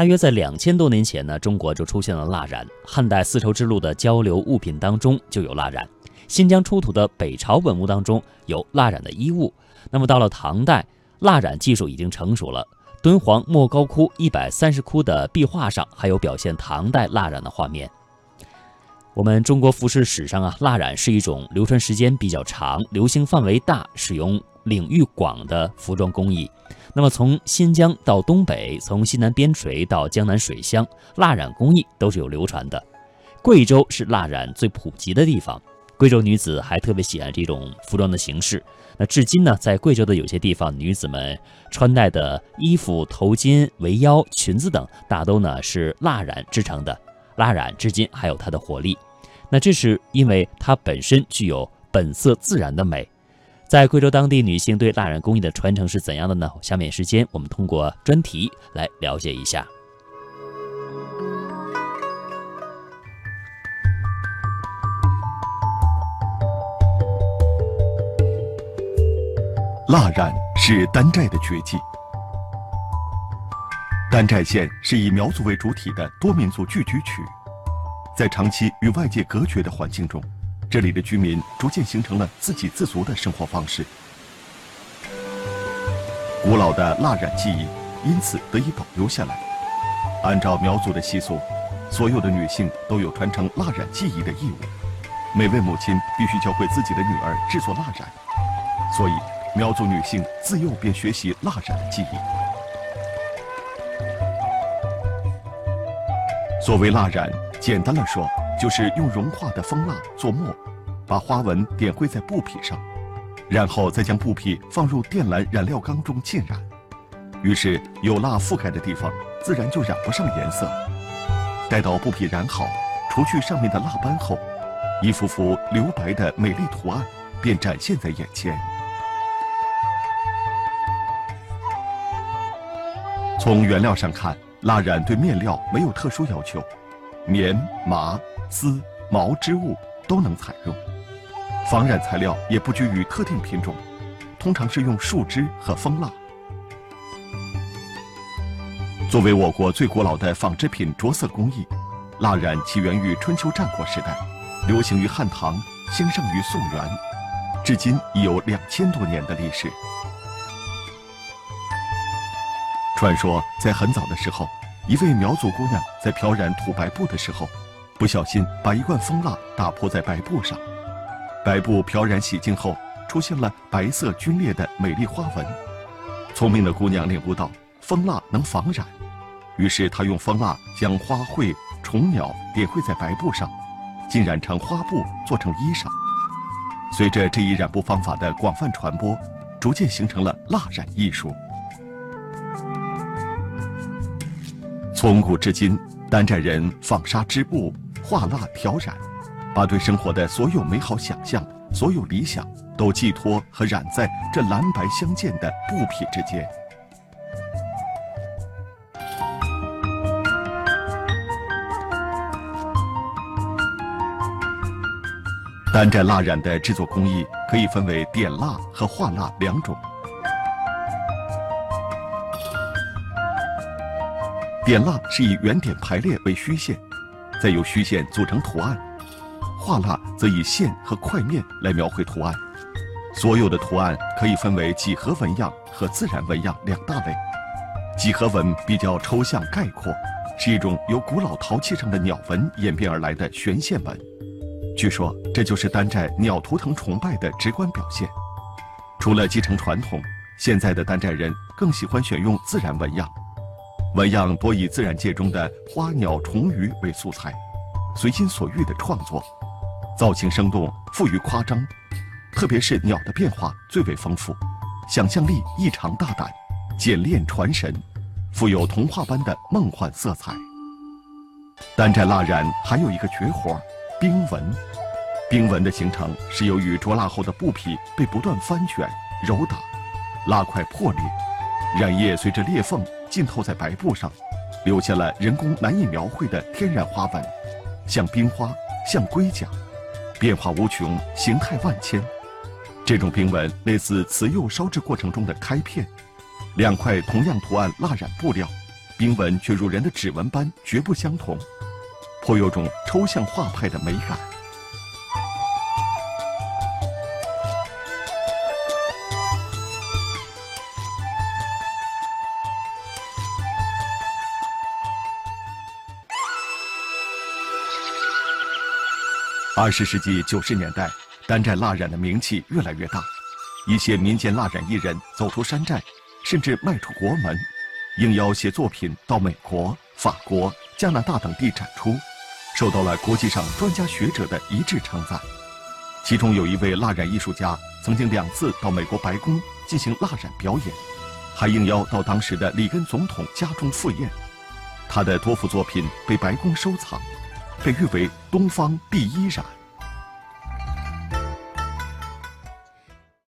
大约在两千多年前呢，中国就出现了蜡染。汉代丝绸之路的交流物品当中就有蜡染，新疆出土的北朝文物当中有蜡染的衣物。那么到了唐代，蜡染技术已经成熟了。敦煌莫高窟一百三十窟的壁画上还有表现唐代蜡染的画面。我们中国服饰史上啊，蜡染是一种流传时间比较长、流行范围大、使用领域广的服装工艺。那么从新疆到东北，从西南边陲到江南水乡，蜡染工艺都是有流传的。贵州是蜡染最普及的地方。贵州女子还特别喜爱这种服装的形式。那至今呢，在贵州的有些地方，女子们穿戴的衣服、头巾、围腰、裙子等，大都呢是蜡染制成的。蜡染至今还有它的活力。那这是因为它本身具有本色自然的美。在贵州当地，女性对蜡染工艺的传承是怎样的呢？下面时间我们通过专题来了解一下。蜡染是丹寨的绝技。丹寨县是以苗族为主体的多民族聚居区，在长期与外界隔绝的环境中，这里的居民逐渐形成了自给自足的生活方式。古老的蜡染技艺因此得以保留下来。按照苗族的习俗，所有的女性都有传承蜡染技艺的义务，每位母亲必须教会自己的女儿制作蜡染，所以。苗族女性自幼便学习蜡染的技艺。所谓蜡染，简单来说，就是用融化的蜂蜡做墨，把花纹点绘在布匹上，然后再将布匹放入靛蓝染料缸中浸染。于是有蜡覆盖的地方，自然就染不上颜色。待到布匹染好，除去上面的蜡斑后，一幅幅留白的美丽图案便展现在眼前。从原料上看，蜡染对面料没有特殊要求，棉、麻、丝、毛织物都能采用。仿染材料也不拘于特定品种，通常是用树脂和蜂蜡。作为我国最古老的纺织品着色工艺，蜡染起源于春秋战国时代，流行于汉唐，兴盛于宋元，至今已有两千多年的历史。传说在很早的时候，一位苗族姑娘在漂染土白布的时候，不小心把一罐蜂蜡打泼在白布上，白布漂染洗净后，出现了白色皲裂的美丽花纹。聪明的姑娘领悟到蜂蜡能防染，于是她用蜂蜡将花卉、虫鸟点绘在白布上，浸染成花布，做成衣裳。随着这一染布方法的广泛传播，逐渐形成了蜡染艺术。从古至今，丹寨人纺纱织布、画蜡调染，把对生活的所有美好想象、所有理想，都寄托和染在这蓝白相间的布匹之间。丹寨蜡染的制作工艺可以分为点蜡和画蜡两种。点蜡是以圆点排列为虚线，再由虚线组成图案；画蜡则以线和块面来描绘图案。所有的图案可以分为几何纹样和自然纹样两大类。几何纹比较抽象概括，是一种由古老陶器上的鸟纹演变而来的悬线纹。据说这就是丹寨鸟图腾崇拜的直观表现。除了继承传统，现在的丹寨人更喜欢选用自然纹样。纹样多以自然界中的花鸟虫鱼为素材，随心所欲的创作，造型生动，富于夸张，特别是鸟的变化最为丰富，想象力异常大胆，简练传神，富有童话般的梦幻色彩。丹寨蜡染还有一个绝活，冰纹。冰纹的形成是由于着蜡后的布匹被不断翻卷、揉打，蜡块破裂，染液随着裂缝。浸透在白布上，留下了人工难以描绘的天然花纹，像冰花，像龟甲，变化无穷，形态万千。这种冰纹类似瓷釉烧制过程中的开片，两块同样图案蜡染布料，冰纹却如人的指纹般绝不相同，颇有种抽象画派的美感。二十世纪九十年代，丹寨蜡染的名气越来越大，一些民间蜡染艺人走出山寨，甚至迈出国门，应邀携作品到美国、法国、加拿大等地展出，受到了国际上专家学者的一致称赞。其中有一位蜡染艺术家，曾经两次到美国白宫进行蜡染表演，还应邀到当时的里根总统家中赴宴。他的多幅作品被白宫收藏。被誉为东方第一染。